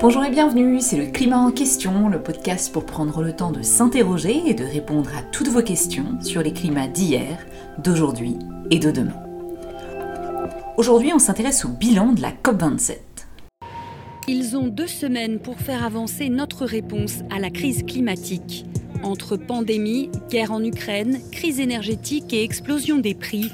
bonjour et bienvenue, c'est le Climat en question, le podcast pour prendre le temps de s'interroger et de répondre à toutes vos questions sur les climats d'hier, d'aujourd'hui et de demain. Aujourd'hui, on s'intéresse au bilan de la COP27. Ils ont deux semaines pour faire avancer notre réponse à la crise climatique. Entre pandémie, guerre en Ukraine, crise énergétique et explosion des prix,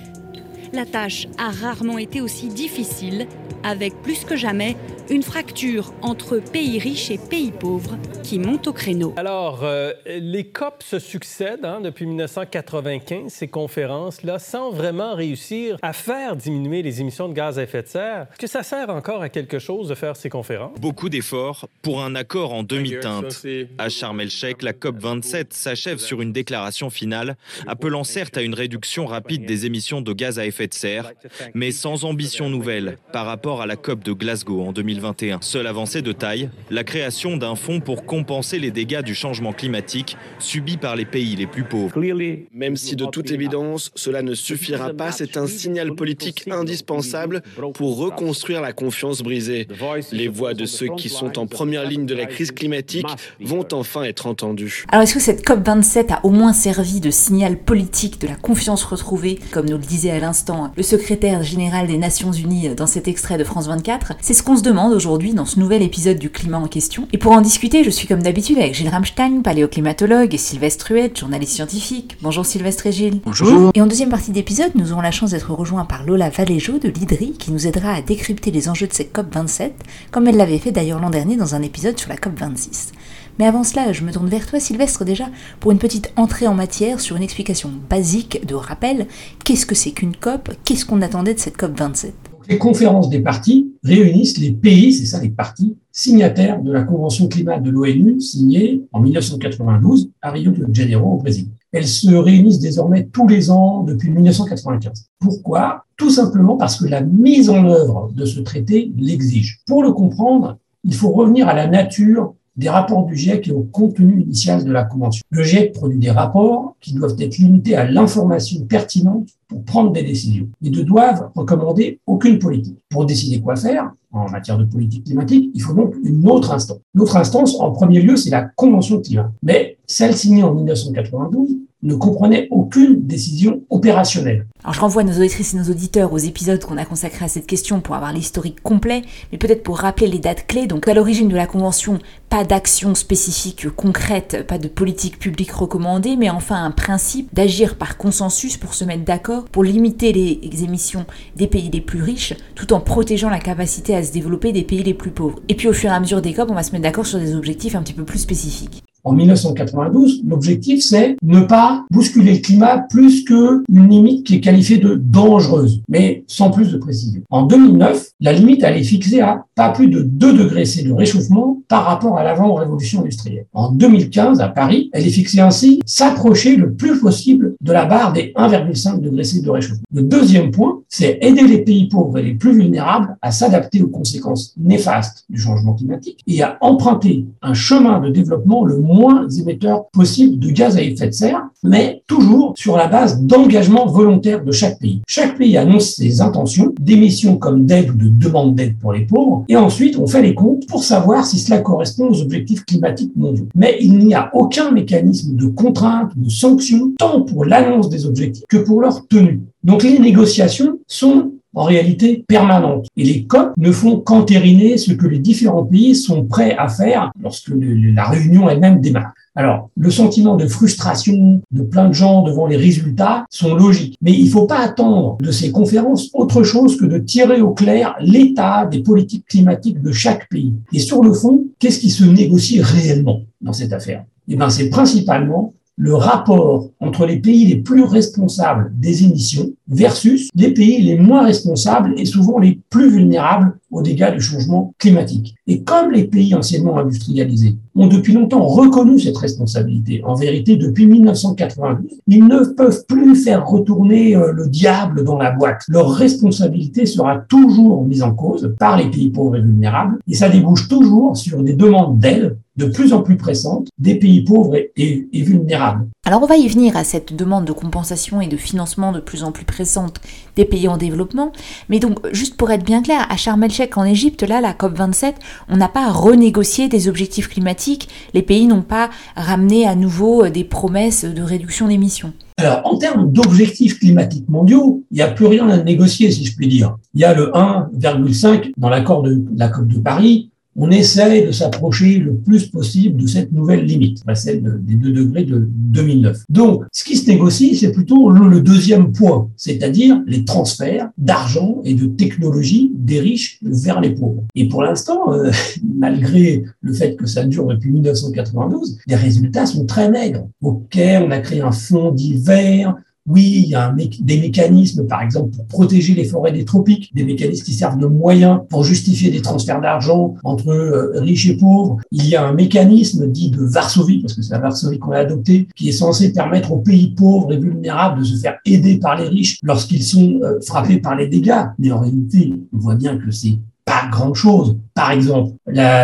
la tâche a rarement été aussi difficile, avec plus que jamais une fracture entre pays riches et pays pauvres qui monte au créneau. Alors, euh, les COP se succèdent hein, depuis 1995, ces conférences-là, sans vraiment réussir à faire diminuer les émissions de gaz à effet de serre. Est-ce que ça sert encore à quelque chose de faire ces conférences? Beaucoup d'efforts pour un accord en demi-teinte. À Sharm el-Sheikh, la COP 27 s'achève sur une déclaration finale, appelant certes à une réduction rapide des émissions de gaz à effet de serre, mais sans ambition nouvelle par rapport à la COP de Glasgow en 2020. Seule avancée de taille, la création d'un fonds pour compenser les dégâts du changement climatique subis par les pays les plus pauvres. Même si de toute évidence, cela ne suffira pas, c'est un signal politique indispensable pour reconstruire la confiance brisée. Les voix de ceux qui sont en première ligne de la crise climatique vont enfin être entendues. Alors est-ce que cette COP27 a au moins servi de signal politique de la confiance retrouvée, comme nous le disait à l'instant le secrétaire général des Nations Unies dans cet extrait de France 24 C'est ce qu'on se demande aujourd'hui dans ce nouvel épisode du climat en question. Et pour en discuter, je suis comme d'habitude avec Gilles Ramstein, paléoclimatologue, et Sylvestre Huette, journaliste scientifique. Bonjour Sylvestre et Gilles. Bonjour. Et en deuxième partie d'épisode, nous aurons la chance d'être rejoints par Lola Valéjo de l'IDRI, qui nous aidera à décrypter les enjeux de cette COP27, comme elle l'avait fait d'ailleurs l'an dernier dans un épisode sur la COP26. Mais avant cela, je me tourne vers toi, Sylvestre, déjà, pour une petite entrée en matière sur une explication basique de rappel. Qu'est-ce que c'est qu'une COP? Qu'est-ce qu'on attendait de cette COP 27 les conférences des partis réunissent les pays, c'est ça les partis, signataires de la Convention climat de l'ONU signée en 1992 à Rio de Janeiro au Brésil. Elles se réunissent désormais tous les ans depuis 1995. Pourquoi? Tout simplement parce que la mise en œuvre de ce traité l'exige. Pour le comprendre, il faut revenir à la nature des rapports du GIEC et au contenu initial de la Convention. Le GIEC produit des rapports qui doivent être limités à l'information pertinente pour prendre des décisions et ne doivent recommander aucune politique. Pour décider quoi faire en matière de politique climatique, il faut donc une autre instance. L'autre instance, en premier lieu, c'est la Convention climat. Mais celle signée en 1992 ne comprenait aucune décision opérationnelle. Alors je renvoie nos auditrices et nos auditeurs aux épisodes qu'on a consacrés à cette question pour avoir l'historique complet, mais peut-être pour rappeler les dates clés. Donc à l'origine de la Convention, pas d'action spécifique concrète, pas de politique publique recommandée, mais enfin un principe d'agir par consensus pour se mettre d'accord, pour limiter les émissions des pays les plus riches, tout en protégeant la capacité à se développer des pays les plus pauvres. Et puis au fur et à mesure des COP, on va se mettre d'accord sur des objectifs un petit peu plus spécifiques. En 1992, l'objectif, c'est ne pas bousculer le climat plus qu'une limite qui est qualifiée de dangereuse, mais sans plus de précision. En 2009, la limite, elle est fixée à pas plus de 2 degrés C de réchauffement par rapport à l'avant-révolution industrielle. En 2015, à Paris, elle est fixée ainsi s'approcher le plus possible de la barre des 1,5 degrés C de réchauffement. Le deuxième point, c'est aider les pays pauvres et les plus vulnérables à s'adapter aux conséquences néfastes du changement climatique et à emprunter un chemin de développement le moins émetteurs possible de gaz à effet de serre, mais toujours sur la base d'engagement volontaire de chaque pays. Chaque pays annonce ses intentions d'émissions comme d'aide ou de demande d'aide pour les pauvres, et ensuite on fait les comptes pour savoir si cela correspond aux objectifs climatiques mondiaux. Mais il n'y a aucun mécanisme de contrainte de sanction, tant pour l'annonce des objectifs que pour leur tenue. Donc les négociations sont en réalité permanente. Et les COP ne font qu'entériner ce que les différents pays sont prêts à faire lorsque la réunion elle-même démarre. Alors, le sentiment de frustration de plein de gens devant les résultats sont logiques. Mais il ne faut pas attendre de ces conférences autre chose que de tirer au clair l'état des politiques climatiques de chaque pays. Et sur le fond, qu'est-ce qui se négocie réellement dans cette affaire? Eh bien, c'est principalement le rapport entre les pays les plus responsables des émissions versus les pays les moins responsables et souvent les plus vulnérables aux dégâts du changement climatique. Et comme les pays anciennement industrialisés ont depuis longtemps reconnu cette responsabilité, en vérité depuis 1992, ils ne peuvent plus faire retourner euh, le diable dans la boîte. Leur responsabilité sera toujours mise en cause par les pays pauvres et vulnérables et ça débouche toujours sur des demandes d'aide de plus en plus pressante des pays pauvres et, vulnérables. Alors on va y venir à cette demande de compensation et de financement de plus en plus pressante des pays en développement. Mais donc, juste pour être bien clair, à Sharm el-Sheikh en Égypte, là, la COP27, on n'a pas renégocié des objectifs climatiques. Les pays n'ont pas ramené à nouveau des promesses de réduction d'émissions. Alors, en termes d'objectifs climatiques mondiaux, il n'y a plus rien à négocier, si je puis dire. Il y a le 1,5 dans l'accord de la COP de Paris on essaye de s'approcher le plus possible de cette nouvelle limite, celle des 2 degrés de 2009. Donc, ce qui se négocie, c'est plutôt le, deuxième point, c'est-à-dire les transferts d'argent et de technologie des riches vers les pauvres. Et pour l'instant, euh, malgré le fait que ça dure depuis 1992, les résultats sont très maigres. Ok, on a créé un fonds d'hiver, oui, il y a des mécanismes, par exemple, pour protéger les forêts des tropiques, des mécanismes qui servent de moyens pour justifier des transferts d'argent entre euh, riches et pauvres. Il y a un mécanisme dit de Varsovie, parce que c'est la Varsovie qu'on a adopté, qui est censé permettre aux pays pauvres et vulnérables de se faire aider par les riches lorsqu'ils sont euh, frappés par les dégâts. Mais en réalité, on voit bien que c'est pas grand chose. Par exemple,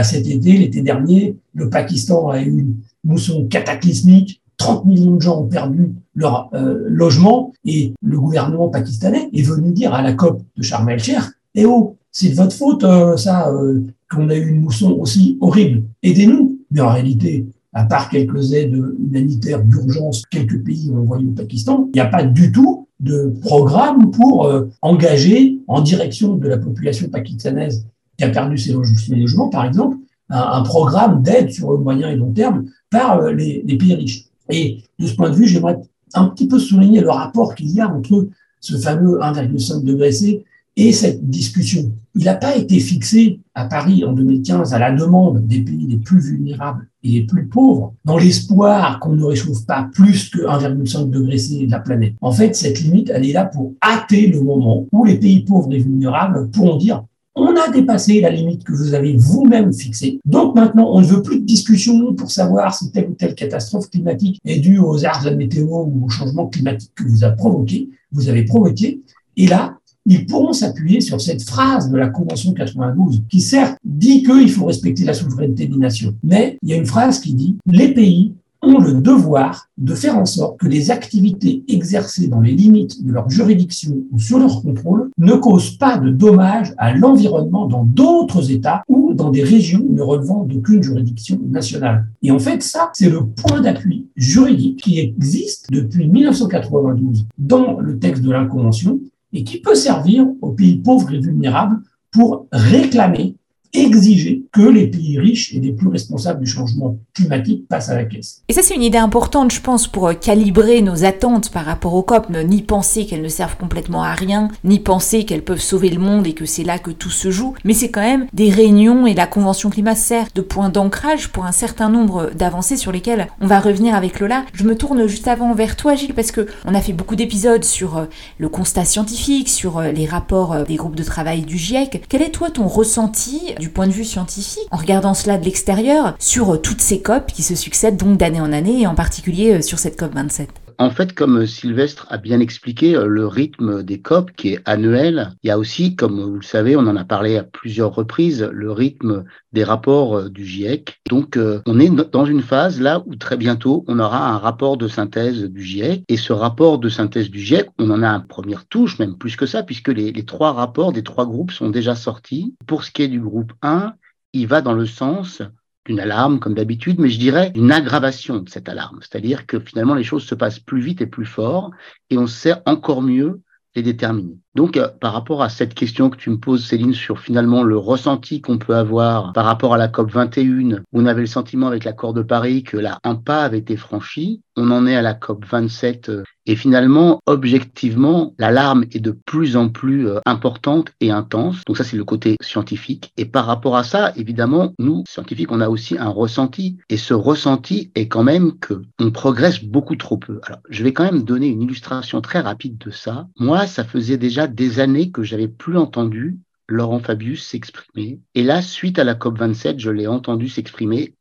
cet été, l'été dernier, le Pakistan a eu une mousson cataclysmique 30 millions de gens ont perdu leur euh, logement et le gouvernement pakistanais est venu dire à la COP de Sharm el-Sheikh Eh oh, c'est de votre faute, euh, ça, euh, qu'on a eu une mousson aussi horrible. Aidez-nous. Mais en réalité, à part quelques aides humanitaires d'urgence, quelques pays ont envoyé au Pakistan, il n'y a pas du tout de programme pour engager en direction de la population pakistanaise qui a perdu ses, logements, par exemple, un, programme d'aide sur le moyen et long terme par les pays riches. Et de ce point de vue, j'aimerais un petit peu souligner le rapport qu'il y a entre ce fameux 1,5 degré C et cette discussion. Il n'a pas été fixé à Paris en 2015 à la demande des pays les plus vulnérables et les plus pauvres, dans l'espoir qu'on ne réchauffe pas plus que 1,5 degré C de la planète. En fait, cette limite, elle est là pour hâter le moment où les pays pauvres et vulnérables pourront dire on a dépassé la limite que vous avez vous-même fixée. Donc maintenant, on ne veut plus de discussion pour savoir si telle ou telle catastrophe climatique est due aux arts de météo ou au changement climatique que vous avez provoqué, vous avez provoqué. Et là, ils pourront s'appuyer sur cette phrase de la Convention 92, qui certes dit qu'il faut respecter la souveraineté des nations, mais il y a une phrase qui dit les pays ont le devoir de faire en sorte que les activités exercées dans les limites de leur juridiction ou sur leur contrôle ne causent pas de dommages à l'environnement dans d'autres États ou dans des régions ne relevant d'aucune juridiction nationale. Et en fait, ça, c'est le point d'appui juridique qui existe depuis 1992 dans le texte de la Convention et qui peut servir aux pays pauvres et vulnérables pour réclamer exiger que les pays riches et les plus responsables du changement climatique passent à la caisse. Et ça, c'est une idée importante, je pense, pour euh, calibrer nos attentes par rapport au COP. Ni penser qu'elles ne servent complètement à rien, ni penser qu'elles peuvent sauver le monde et que c'est là que tout se joue. Mais c'est quand même des réunions et la Convention climat sert de point d'ancrage pour un certain nombre d'avancées sur lesquelles on va revenir avec Lola. Je me tourne juste avant vers toi, Gilles, parce que on a fait beaucoup d'épisodes sur euh, le constat scientifique, sur euh, les rapports des groupes de travail du GIEC. Quel est toi ton ressenti du point de vue scientifique, en regardant cela de l'extérieur, sur euh, toutes ces COP qui se succèdent donc d'année en année, et en particulier euh, sur cette COP 27 en fait, comme Sylvestre a bien expliqué, euh, le rythme des COP qui est annuel, il y a aussi, comme vous le savez, on en a parlé à plusieurs reprises, le rythme des rapports du GIEC. Donc, on est dans une phase là où très bientôt, on aura un rapport de synthèse du GIEC. Et ce rapport de synthèse du GIEC, on en a une première touche, même plus que ça, puisque les, les trois rapports des trois groupes sont déjà sortis. Pour ce qui est du groupe 1, il va dans le sens d'une alarme, comme d'habitude, mais je dirais une aggravation de cette alarme. C'est-à-dire que finalement, les choses se passent plus vite et plus fort, et on sait encore mieux les déterminer. Donc, euh, par rapport à cette question que tu me poses, Céline, sur finalement le ressenti qu'on peut avoir par rapport à la COP 21, où on avait le sentiment avec l'accord de Paris que là, un pas avait été franchi, on en est à la COP 27 euh, et finalement, objectivement, l'alarme est de plus en plus euh, importante et intense. Donc ça, c'est le côté scientifique. Et par rapport à ça, évidemment, nous, scientifiques, on a aussi un ressenti. Et ce ressenti est quand même que on progresse beaucoup trop peu. Alors, je vais quand même donner une illustration très rapide de ça. Moi, ça faisait déjà des années que j'avais plus entendu Laurent Fabius s'exprimer. Et là, suite à la COP27, je l'ai entendu s'exprimer.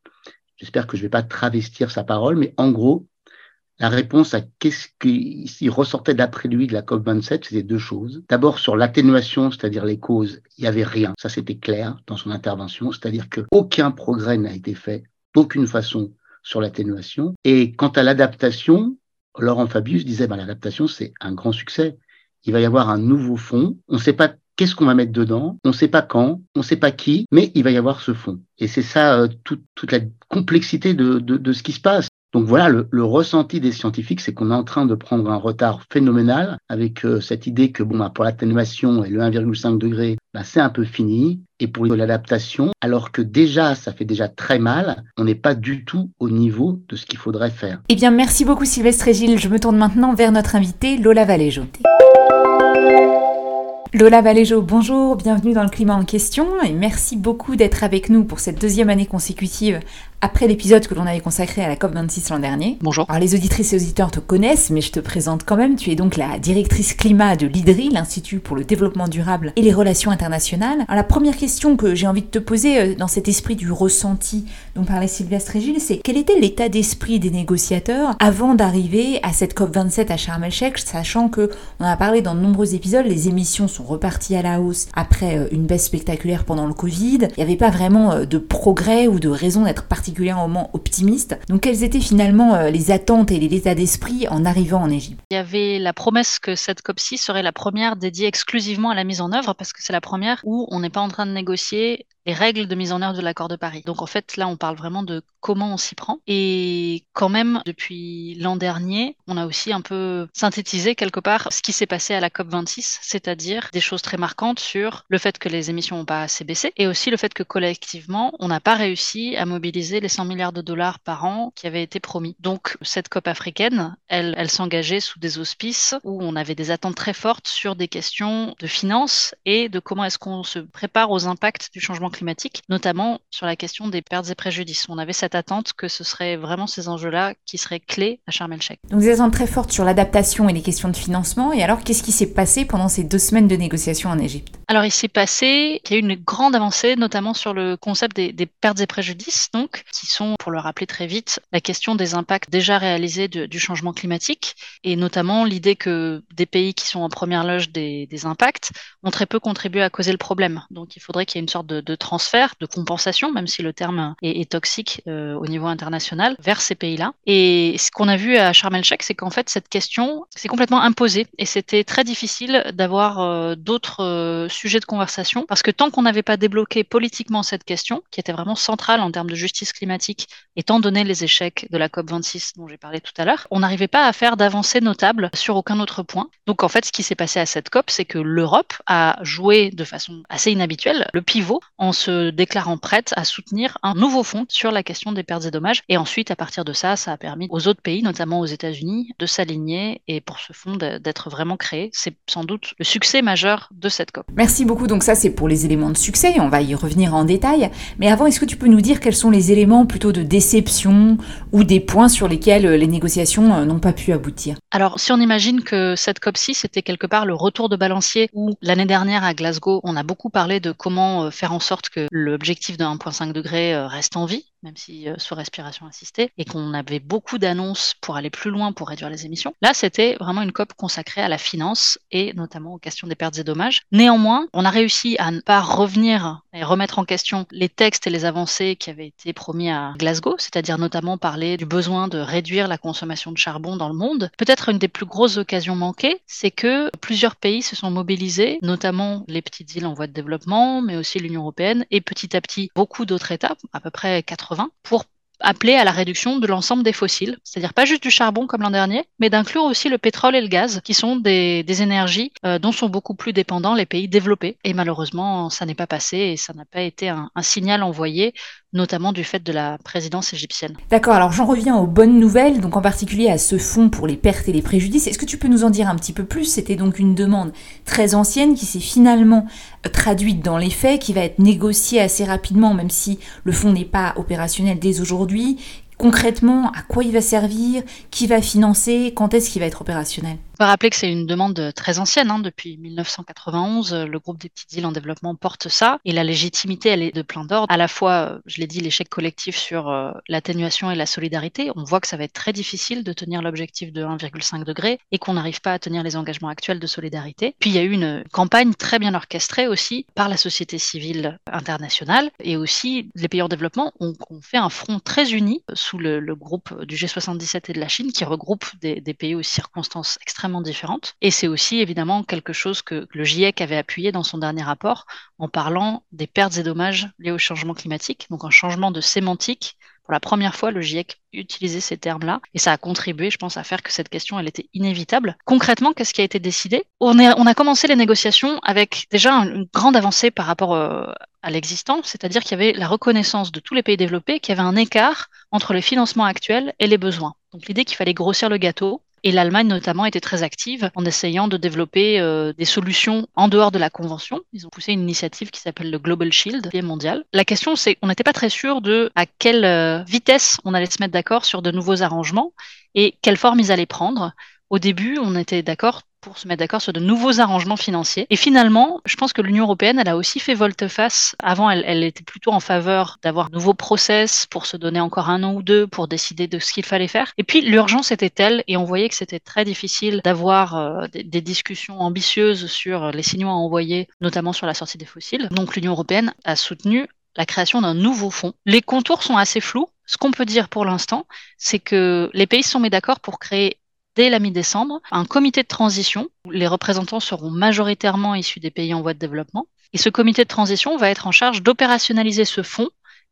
J'espère que je ne vais pas travestir sa parole, mais en gros, la réponse à qu'est-ce qui ressortait d'après lui de la COP27, c'était deux choses. D'abord, sur l'atténuation, c'est-à-dire les causes, il n'y avait rien. Ça, c'était clair dans son intervention. C'est-à-dire qu'aucun progrès n'a été fait aucune façon sur l'atténuation. Et quant à l'adaptation, Laurent Fabius disait, bah, l'adaptation, c'est un grand succès. Il va y avoir un nouveau fonds. On ne sait pas qu'est-ce qu'on va mettre dedans. On ne sait pas quand, on ne sait pas qui, mais il va y avoir ce fonds. Et c'est ça euh, toute la complexité de, ce qui se passe. Donc voilà, le, le ressenti des scientifiques, c'est qu'on est en train de prendre un retard phénoménal avec euh, cette idée que bon, bah, pour l'atténuation et le 1,5 degré, bah, c'est un peu fini. Et pour l'adaptation, alors que déjà, ça fait déjà très mal, on n'est pas du tout au niveau de ce qu'il faudrait faire. Eh bien, merci beaucoup Sylvestre et Gilles. Je me tourne maintenant vers notre invité, Lola Valéjo. Lola Valéjo, bonjour, bienvenue dans le climat en question et merci beaucoup d'être avec nous pour cette deuxième année consécutive après l'épisode que l'on avait consacré à la COP26 l'an dernier. Bonjour. Alors les auditrices et auditeurs te connaissent, mais je te présente quand même. Tu es donc la directrice climat de l'IDRI, l'Institut pour le développement durable et les relations internationales. Alors la première question que j'ai envie de te poser euh, dans cet esprit du ressenti dont parlait Sylvia Strégil, c'est quel était l'état d'esprit des négociateurs avant d'arriver à cette COP27 à Sharm el-Sheikh, sachant que on en a parlé dans de nombreux épisodes, les émissions sont reparties à la hausse après euh, une baisse spectaculaire pendant le Covid. Il n'y avait pas vraiment euh, de progrès ou de raison d'être particulièrement particulièrement optimiste. Donc quelles étaient finalement euh, les attentes et les états d'esprit en arrivant en Égypte? Il y avait la promesse que cette COP6 serait la première dédiée exclusivement à la mise en œuvre parce que c'est la première où on n'est pas en train de négocier les règles de mise en œuvre de l'accord de Paris. Donc en fait, là, on parle vraiment de comment on s'y prend. Et quand même, depuis l'an dernier, on a aussi un peu synthétisé quelque part ce qui s'est passé à la COP26, c'est-à-dire des choses très marquantes sur le fait que les émissions n'ont pas assez baissé et aussi le fait que collectivement, on n'a pas réussi à mobiliser les 100 milliards de dollars par an qui avaient été promis. Donc cette COP africaine, elle, elle s'engageait sous des auspices où on avait des attentes très fortes sur des questions de finances et de comment est-ce qu'on se prépare aux impacts du changement climatique, notamment sur la question des pertes et préjudices. On avait cette attente que ce serait vraiment ces enjeux-là qui seraient clés à Sharm el-Sheikh. Donc des attentes très fortes sur l'adaptation et les questions de financement. Et alors, qu'est-ce qui s'est passé pendant ces deux semaines de négociations en Égypte? Alors, il s'est passé qu'il y a eu une grande avancée, notamment sur le concept des, pertes et préjudices, donc, qui sont, pour le rappeler très vite, la question des impacts déjà réalisés du changement climatique, et notamment l'idée que des pays qui sont en première loge des, impacts ont très peu contribué à causer le problème. Donc, il faudrait qu'il y ait une sorte de, transfert, de compensation, même si le terme est, est toxique euh, au niveau international, vers ces pays-là. Et ce qu'on a vu à Sharm el-Sheikh, c'est qu'en fait, cette question s'est complètement imposée et c'était très difficile d'avoir euh, d'autres euh, sujets de conversation parce que tant qu'on n'avait pas débloqué politiquement cette question, qui était vraiment centrale en termes de justice climatique, étant donné les échecs de la COP26 dont j'ai parlé tout à l'heure, on n'arrivait pas à faire d'avancées notables sur aucun autre point. Donc en fait, ce qui s'est passé à cette COP, c'est que l'Europe a joué de façon assez inhabituelle le pivot en se déclarant prête à soutenir un nouveau fonds sur la question des pertes et dommages. Et ensuite, à partir de ça, ça a permis aux autres pays, notamment aux États-Unis, de s'aligner et pour ce fonds d'être vraiment créé. C'est sans doute le succès majeur de cette COP. Beaucoup. Donc ça, c'est pour les éléments de succès. On va y revenir en détail. Mais avant, est-ce que tu peux nous dire quels sont les éléments plutôt de déception ou des points sur lesquels les négociations n'ont pas pu aboutir? Alors, si on imagine que cette COP6 c'était quelque part le retour de balancier où l'année dernière à Glasgow, on a beaucoup parlé de comment faire en sorte que l'objectif de 1,5 degré reste en vie, même si euh, sous respiration assistée, et qu'on avait beaucoup d'annonces pour aller plus loin pour réduire les émissions. Là, c'était vraiment une COP consacrée à la finance et notamment aux questions des pertes et dommages. Néanmoins, on a réussi à ne pas revenir et remettre en question les textes et les avancées qui avaient été promis à Glasgow, c'est-à-dire notamment parler du besoin de réduire la consommation de charbon dans le monde. Peut-être une des plus grosses occasions manquées, c'est que plusieurs pays se sont mobilisés, notamment les petites îles en voie de développement, mais aussi l'Union européenne, et petit à petit beaucoup d'autres États, à peu près 80, pour appeler à la réduction de l'ensemble des fossiles, c'est-à-dire pas juste du charbon comme l'an dernier, mais d'inclure aussi le pétrole et le gaz, qui sont des, énergies euh, dont sont beaucoup plus dépendants les pays développés. Et malheureusement, ça n'est pas passé et ça n'a pas été un, signal envoyé, notamment du fait de la présidence égyptienne. D'accord, alors j'en reviens aux bonnes nouvelles, donc en particulier à ce fonds pour les pertes et les préjudices. Est-ce que tu peux nous en dire un petit peu plus? C'était donc une demande très ancienne qui s'est finalement traduite dans les faits, qui va être négociée assez rapidement, même si le fonds n'est pas opérationnel dès aujourd'hui. Concrètement, à quoi il va servir? Qui va financer? Quand est-ce qu'il va être opérationnel? Va rappeler que c'est une demande très ancienne. Hein. Depuis 1991, le groupe des petites îles en développement porte ça. Et la légitimité, elle est de plein d'ordre. À la fois, je l'ai dit, l'échec collectif sur euh, l'atténuation et la solidarité. On voit que ça va être très difficile de tenir l'objectif de 1,5 degré et qu'on n'arrive pas à tenir les engagements actuels de solidarité. Puis il y a eu une campagne très bien orchestrée aussi par la société civile internationale et aussi les pays en développement ont, fait un front très uni sous le, groupe du G77 et de la Chine qui regroupe des, des pays aux circonstances extrêmement différentes. Et c'est aussi évidemment quelque chose que le GIEC avait appuyé dans son dernier rapport en parlant des pertes et dommages liés au changement climatique, donc un changement de sémantique pour la première fois, le GIEC utilisait ces termes-là et ça a contribué, je pense, à faire que cette question, elle était inévitable. Concrètement, qu'est-ce qui a été décidé? On, on, a commencé les négociations avec déjà une grande avancée par rapport euh, à l'existant, c'est-à-dire qu'il y avait la reconnaissance de tous les pays développés qu'il y avait un écart entre les financements actuels et les besoins. Donc l'idée qu'il fallait grossir le gâteau et l'Allemagne notamment était très active en essayant de développer euh, des solutions en dehors de la convention. Ils ont poussé une initiative qui s'appelle le Global Shield, qui est mondial. La question, c'est qu'on n'était pas très sûr de à quelle euh, vitesse on allait se mettre d'accord sur de nouveaux arrangements et quelle forme ils allaient prendre. Au début, on était d'accord pour se mettre d'accord sur de nouveaux arrangements financiers. Et finalement, je pense que l'Union européenne, elle a aussi fait volte-face. Avant, elle, était plutôt en faveur d'avoir de nouveaux process pour se donner encore un an ou deux pour décider de ce qu'il fallait faire. Et puis, l'urgence était telle, et on voyait que c'était très difficile d'avoir euh, des, des, discussions ambitieuses sur les signaux à envoyer, notamment sur la sortie des fossiles. Donc, l'Union européenne a soutenu la création d'un nouveau fonds. Les contours sont assez flous. Ce qu'on peut dire pour l'instant, c'est que les pays se sont mis d'accord pour créer dès la mi-décembre un comité de transition où les représentants seront majoritairement issus des pays en voie de développement. Et ce comité de transition va être en charge d'opérationnaliser ce fonds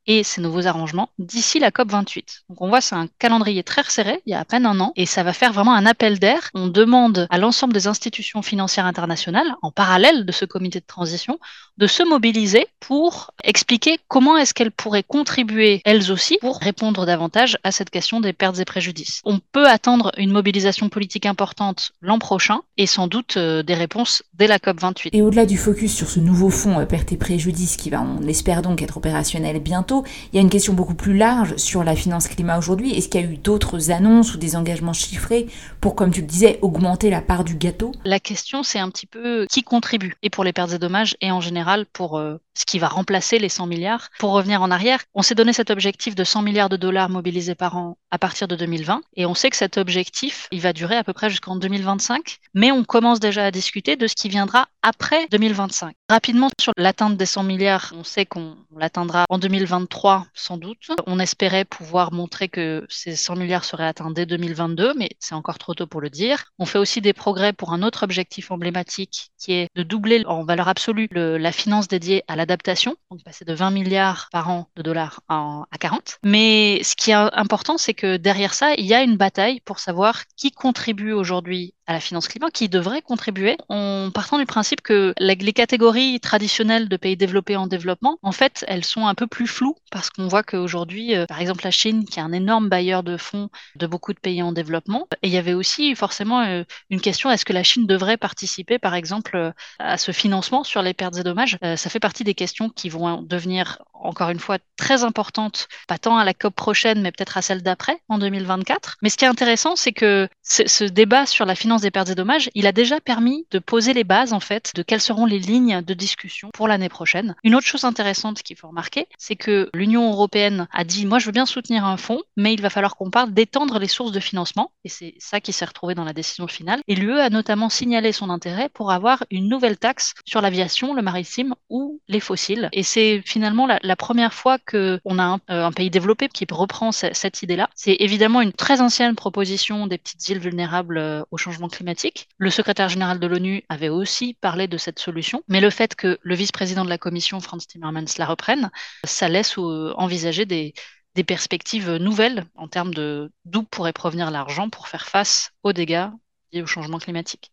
et ces nouveaux arrangements d'ici la COP 28. Donc on voit c'est un calendrier très resserré, il y a à peine un an, et ça va faire vraiment un appel d'air. On demande à l'ensemble des institutions financières internationales, en parallèle de ce comité de transition, de se mobiliser pour expliquer comment est-ce qu'elles pourraient contribuer elles aussi pour répondre davantage à cette question des pertes et préjudices. On peut attendre une mobilisation politique importante l'an prochain et sans doute euh, des réponses dès la COP 28. Et au-delà du focus sur ce nouveau fonds euh, pertes et préjudices qui va, on espère donc être opérationnel bientôt, il y a une question beaucoup plus large sur la finance climat aujourd'hui. Est-ce qu'il y a eu d'autres annonces ou des engagements chiffrés pour, comme tu le disais, augmenter la part du gâteau? La question, c'est un petit peu qui contribue, et pour les pertes et dommages, et en général pour euh, ce qui va remplacer les 100 milliards. Pour revenir en arrière, on s'est donné cet objectif de 100 milliards de dollars mobilisés par an à partir de 2020, et on sait que cet objectif, il va durer à peu près jusqu'en 2025, mais on commence déjà à discuter de ce qui viendra après 2025. Rapidement, sur l'atteinte des 100 milliards, on sait qu'on l'atteindra en 2023 sans doute. On espérait pouvoir montrer que ces 100 milliards seraient atteints dès 2022, mais c'est encore trop tôt pour le dire. On fait aussi des progrès pour un autre objectif emblématique qui est de doubler en valeur absolue la finance dédiée à l'adaptation, donc passer de 20 milliards par an de dollars à 40. Mais ce qui est important, c'est que derrière ça, il y a une bataille pour savoir qui contribue aujourd'hui à la finance climat qui devrait contribuer en partant du principe que les catégories traditionnelles de pays développés en développement, en fait, elles sont un peu plus floues parce qu'on voit qu'aujourd'hui, euh, par exemple, la Chine, qui est un énorme bailleur de fonds de beaucoup de pays en développement, et il y avait aussi forcément euh, une question, est-ce que la Chine devrait participer, par exemple, euh, à ce financement sur les pertes et dommages? Ça fait partie des questions qui vont devenir encore une fois très importantes, pas tant à la COP prochaine, mais peut-être à celle d'après, en 2024. Mais ce qui est intéressant, c'est que ce débat sur la finance des pertes et dommages, il a déjà permis de poser les bases en fait de quelles seront les lignes de discussion pour l'année prochaine. Une autre chose intéressante qu'il faut remarquer, c'est que l'Union européenne a dit moi je veux bien soutenir un fonds, mais il va falloir qu'on parle d'étendre les sources de financement et c'est ça qui s'est retrouvé dans la décision finale. Et l'UE a notamment signalé son intérêt pour avoir une nouvelle taxe sur l'aviation, le maritime ou les fossiles. Et c'est finalement la, première fois que on a euh, un, pays développé qui reprend cette idée-là. C'est évidemment une très ancienne proposition des petites îles vulnérables euh, au changement climatique. Le secrétaire général de l'ONU avait aussi parlé de cette solution, mais le fait que le vice-président de la Commission, Franz Timmermans, la reprenne, ça laisse envisager des, des perspectives nouvelles en termes de d'où pourrait provenir l'argent pour faire face aux dégâts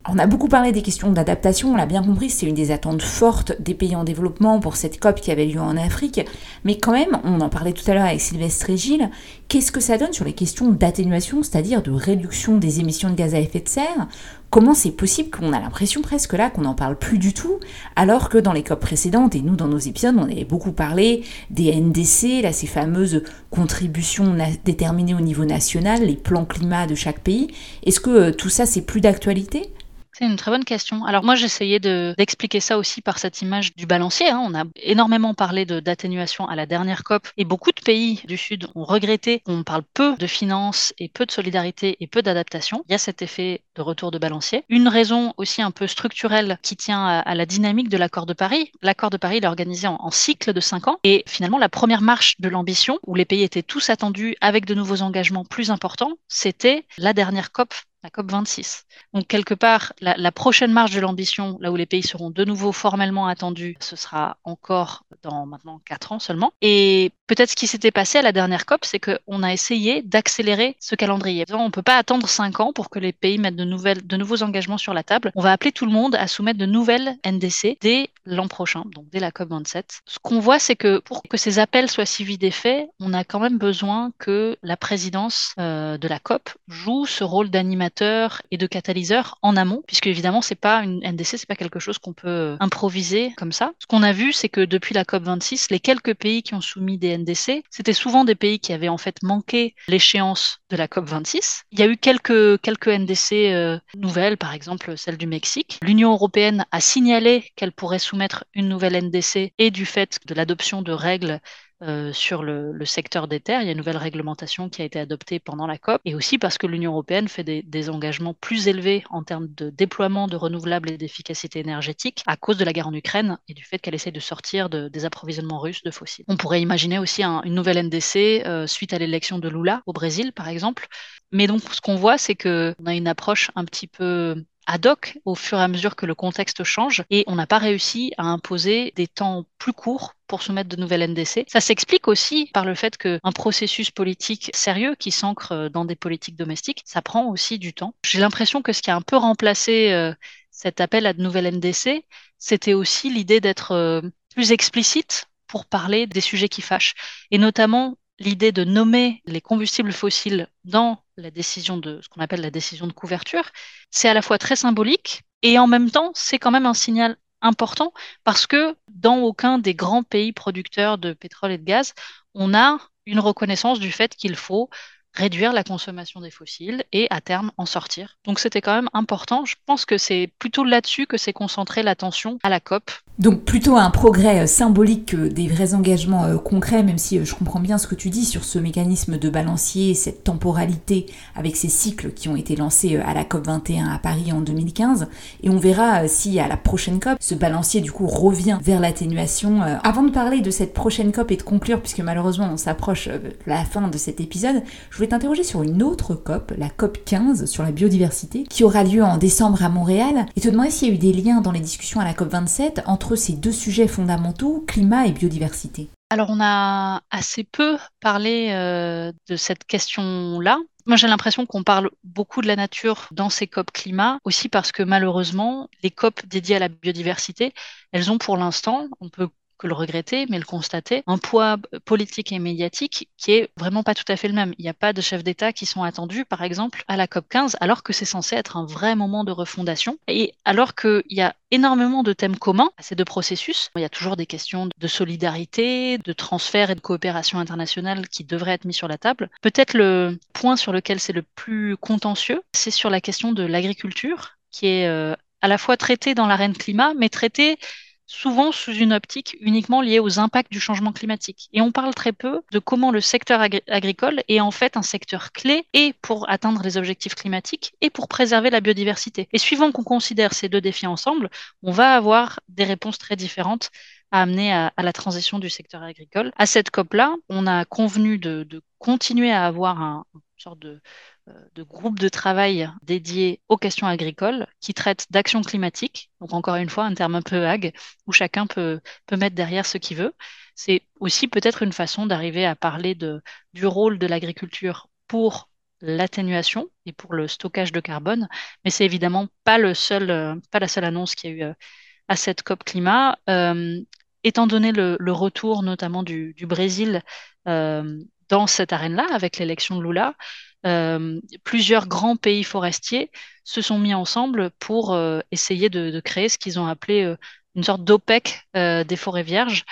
On a beaucoup parlé des questions d'adaptation, on l'a bien compris, c'est une des attentes fortes des pays en développement pour cette COP qui avait lieu en Afrique, mais quand même, on en parlait tout à l'heure avec Sylvestre et Gilles, qu'est-ce que ça donne sur les questions d'atténuation, c'est-à-dire de réduction des émissions de gaz à effet de serre Comment c'est possible qu'on a l'impression presque là qu'on n'en parle plus du tout, alors que dans les COP précédentes, et nous dans nos épisodes, on avait beaucoup parlé des NDC, là, ces fameuses contributions déterminées au niveau national, les plans climat de chaque pays. Est-ce que euh, tout ça, c'est plus d'actualité? C'est une très bonne question. Alors moi, j'essayais d'expliquer ça aussi par cette image du balancier. Hein. On a énormément parlé d'atténuation à la dernière COP et beaucoup de pays du Sud ont regretté qu'on parle peu de finances et peu de solidarité et peu d'adaptation. Il y a cet effet de retour de balancier. Une raison aussi un peu structurelle qui tient à, la dynamique de l'accord de Paris. L'accord de Paris est organisé en, en cycle de cinq ans et finalement la première marche de l'ambition où les pays étaient tous attendus avec de nouveaux engagements plus importants, c'était la dernière COP la COP 26. Donc quelque part, la, prochaine marche de l'ambition, là où les pays seront de nouveau formellement attendus, ce sera encore dans maintenant quatre ans seulement. Et peut-être ce qui s'était passé à la dernière COP, c'est qu'on a essayé d'accélérer ce calendrier. On ne peut pas attendre cinq ans pour que les pays mettent de, nouvelles, de nouveaux engagements sur la table. On va appeler tout le monde à soumettre de nouvelles NDC dès l'an prochain, donc dès la COP 27. Ce qu'on voit, c'est que pour que ces appels soient suivis d'effets, on a quand même besoin que la présidence euh, de la COP joue ce rôle d'animateur et de catalyseur en amont, puisque évidemment c'est pas une NDC, c'est pas quelque chose qu'on peut euh, improviser comme ça. Ce qu'on a vu, c'est que depuis la COP 26, les quelques pays qui ont soumis des NDC, c'était souvent des pays qui avaient en fait manqué l'échéance de la COP 26. Il y a eu quelques quelques NDC euh, nouvelles, par exemple celle du Mexique. L'Union européenne a signalé qu'elle pourrait soumettre une nouvelle NDC et du fait de l'adoption de règles euh, sur le, secteur des terres. Il y a une nouvelle réglementation qui a été adoptée pendant la COP et aussi parce que l'Union européenne fait des, engagements plus élevés en termes de déploiement de renouvelables et d'efficacité énergétique à cause de la guerre en Ukraine et du fait qu'elle essaie de sortir des approvisionnements russes de fossiles. On pourrait imaginer aussi une nouvelle NDC euh, suite à l'élection de Lula au Brésil, par exemple. Mais donc, ce qu'on voit, c'est qu'on a une approche un petit peu ad hoc au fur et à mesure que le contexte change et on n'a pas réussi à imposer des temps plus courts pour soumettre de nouvelles NDC. Ça s'explique aussi par le fait qu'un processus politique sérieux qui s'ancre dans des politiques domestiques, ça prend aussi du temps. J'ai l'impression que ce qui a un peu remplacé euh, cet appel à de nouvelles NDC, c'était aussi l'idée d'être euh, plus explicite pour parler des sujets qui fâchent, et notamment l'idée de nommer les combustibles fossiles dans la décision de ce qu'on appelle la décision de couverture, c'est à la fois très symbolique et en même temps, c'est quand même un signal important parce que dans aucun des grands pays producteurs de pétrole et de gaz, on a une reconnaissance du fait qu'il faut réduire la consommation des fossiles et à terme en sortir. Donc c'était quand même important. Je pense que c'est plutôt là-dessus que s'est concentrée l'attention à la COP donc plutôt un progrès euh, symbolique que des vrais engagements euh, concrets, même si euh, je comprends bien ce que tu dis sur ce mécanisme de balancier, cette temporalité avec ces cycles qui ont été lancés à la COP 21 à Paris en 2015. Et on verra si à la prochaine COP, ce balancier du coup revient vers l'atténuation. Avant de parler de cette prochaine COP et de conclure, puisque malheureusement on s'approche de la fin de cet épisode, je voulais t'interroger sur une autre COP, la COP 15 sur la biodiversité, qui aura lieu en décembre à Montréal, et te demander s'il y a eu des liens dans les discussions à la COP 27 entre ces deux sujets fondamentaux, climat et biodiversité Alors on a assez peu parlé euh, de cette question-là. Moi, j'ai l'impression qu'on parle beaucoup de la nature dans ces COP climat, aussi parce que malheureusement, les COP dédiées à la biodiversité, elles ont pour l'instant, on peut le regretter, mais le constater, un poids politique et médiatique qui est vraiment pas tout à fait le même. Il n'y a pas de chefs d'État qui sont attendus, par exemple, à la COP 15, alors que c'est censé être un vrai moment de refondation. Et alors qu'il y a énormément de thèmes communs à ces deux processus, il y a toujours des questions de solidarité, de transfert et de coopération internationale qui devraient être mis sur la table. Peut-être le point sur lequel c'est le plus contentieux, c'est sur la question de l'agriculture, qui est euh, à la fois traitée dans l'arène climat, mais traitée souvent sous une optique uniquement liée aux impacts du changement climatique. Et on parle très peu de comment le secteur agricole est en fait un secteur clé et pour atteindre les objectifs climatiques et pour préserver la biodiversité. Et suivant qu'on considère ces deux défis ensemble, on va avoir des réponses très différentes à amener à, la transition du secteur agricole. À cette COP-là, on a convenu de, continuer à avoir un, sorte de euh, de groupes de travail dédiés aux questions agricoles qui traitent d'action climatique. Donc encore une fois, un terme un peu vague où chacun peut, mettre derrière ce qu'il veut. C'est aussi peut-être une façon d'arriver à parler du rôle de l'agriculture pour l'atténuation et pour le stockage de carbone, mais c'est évidemment pas euh, la seule annonce qu'il y a eu euh, à cette COP climat. étant donné le, retour notamment du, Brésil dans cette arène-là avec l'élection de Lula, plusieurs grands pays forestiers se sont mis ensemble pour essayer de, créer ce qu'ils ont appelé une sorte d'OPEC des forêts vierges,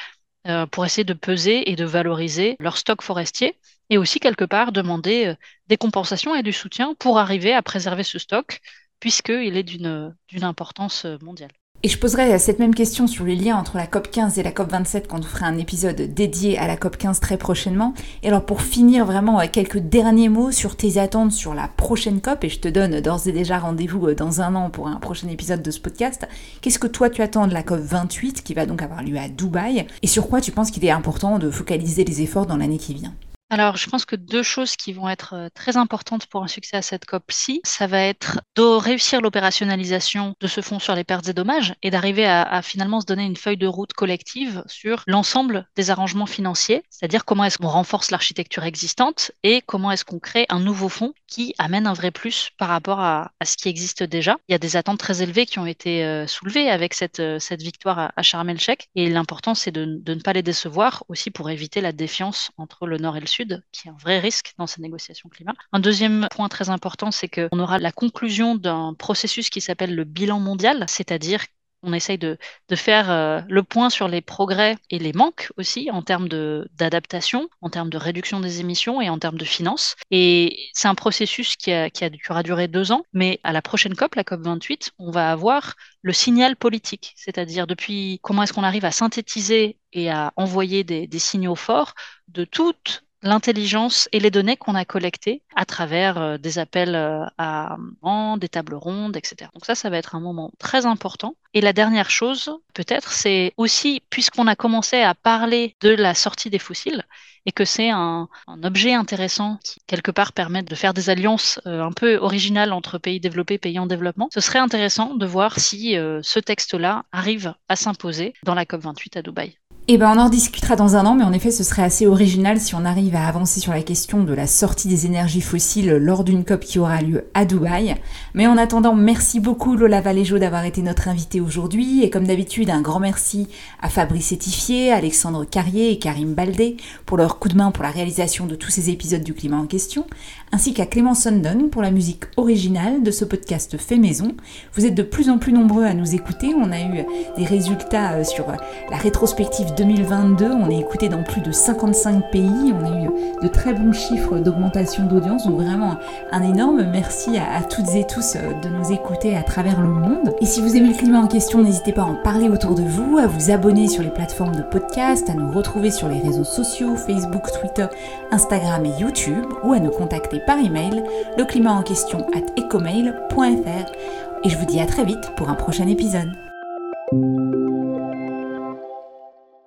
pour essayer de peser et de valoriser leur stock forestier et aussi quelque part demander des compensations et du soutien pour arriver à préserver ce stock puisqu'il est d'une importance mondiale. Et je poserai cette même question sur les liens entre la COP 15 et la COP 27 quand on fera un épisode dédié à la COP 15 très prochainement. Et alors pour finir vraiment euh, quelques derniers mots sur tes attentes sur la prochaine COP, et je te donne d'ores et déjà rendez-vous euh, dans un an pour un prochain épisode de ce podcast. Qu'est-ce que toi tu attends de la COP 28 qui va donc avoir lieu à Dubaï? Et sur quoi tu penses qu'il est important de focaliser les efforts dans l'année qui vient? Alors, je pense que deux choses qui vont être euh, très importantes pour un succès à cette COP-ci, ça va être de réussir l'opérationnalisation de ce fonds sur les pertes et dommages et d'arriver à, finalement se donner une feuille de route collective sur l'ensemble des arrangements financiers, c'est-à-dire comment est-ce qu'on renforce l'architecture existante et comment est-ce qu'on crée un nouveau fonds qui amène un vrai plus par rapport à, ce qui existe déjà. Il y a des attentes très élevées qui ont été euh, soulevées avec cette, euh, cette victoire à, à Sharm el-Sheikh et l'important c'est de, de ne pas les décevoir aussi pour éviter la défiance entre le nord et le sud qui est un vrai risque dans ces négociations climat. Un deuxième point très important, c'est qu'on aura la conclusion d'un processus qui s'appelle le bilan mondial, c'est-à-dire on essaye de, faire euh, le point sur les progrès et les manques aussi en termes d'adaptation, en termes de réduction des émissions et en termes de finances. Et c'est un processus qui, a, aura duré deux ans, mais à la prochaine COP, la COP 28, on va avoir le signal politique, c'est-à-dire depuis comment est-ce qu'on arrive à synthétiser et à envoyer des, des signaux forts de toutes l'intelligence et les données qu'on a collectées à travers euh, des appels euh, à des tables rondes, etc. Donc ça, ça va être un moment très important. Et la dernière chose, peut-être, c'est aussi, puisqu'on a commencé à parler de la sortie des fossiles, et que c'est un, objet intéressant qui, quelque part, permet de faire des alliances euh, un peu originales entre pays développés et pays en développement, ce serait intéressant de voir si ce texte-là arrive à s'imposer dans la COP28 à Dubaï. Eh ben, on en discutera dans un an, mais en effet, ce serait assez original si on arrive à avancer sur la question de la sortie des énergies fossiles lors d'une COP qui aura lieu à Dubaï. Mais en attendant, merci beaucoup Lola Valéjo d'avoir été notre invitée aujourd'hui, et comme d'habitude, un grand merci à Fabrice Étifier, Alexandre Carrier et Karim Baldé pour leur coup de main pour la réalisation de tous ces épisodes du climat en question, ainsi qu'à Clément Sundon pour la musique originale de ce podcast fait maison. Vous êtes de plus en plus nombreux à nous écouter, on a eu des résultats euh, sur la rétrospective 2022. On est écouté dans plus de 55 pays. On a eu de très bons chiffres d'augmentation d'audience. Donc vraiment un énorme merci à, toutes et tous euh, de nous écouter à travers le monde. Et si vous aimez le climat en question, n'hésitez pas à en parler autour de vous, à vous abonner sur les plateformes de podcast, à nous retrouver sur les réseaux sociaux, Facebook, Twitter, Instagram et YouTube, ou à nous contacter par email, le climat en question at ecomail.fr. Et je vous dis à très vite pour un prochain épisode.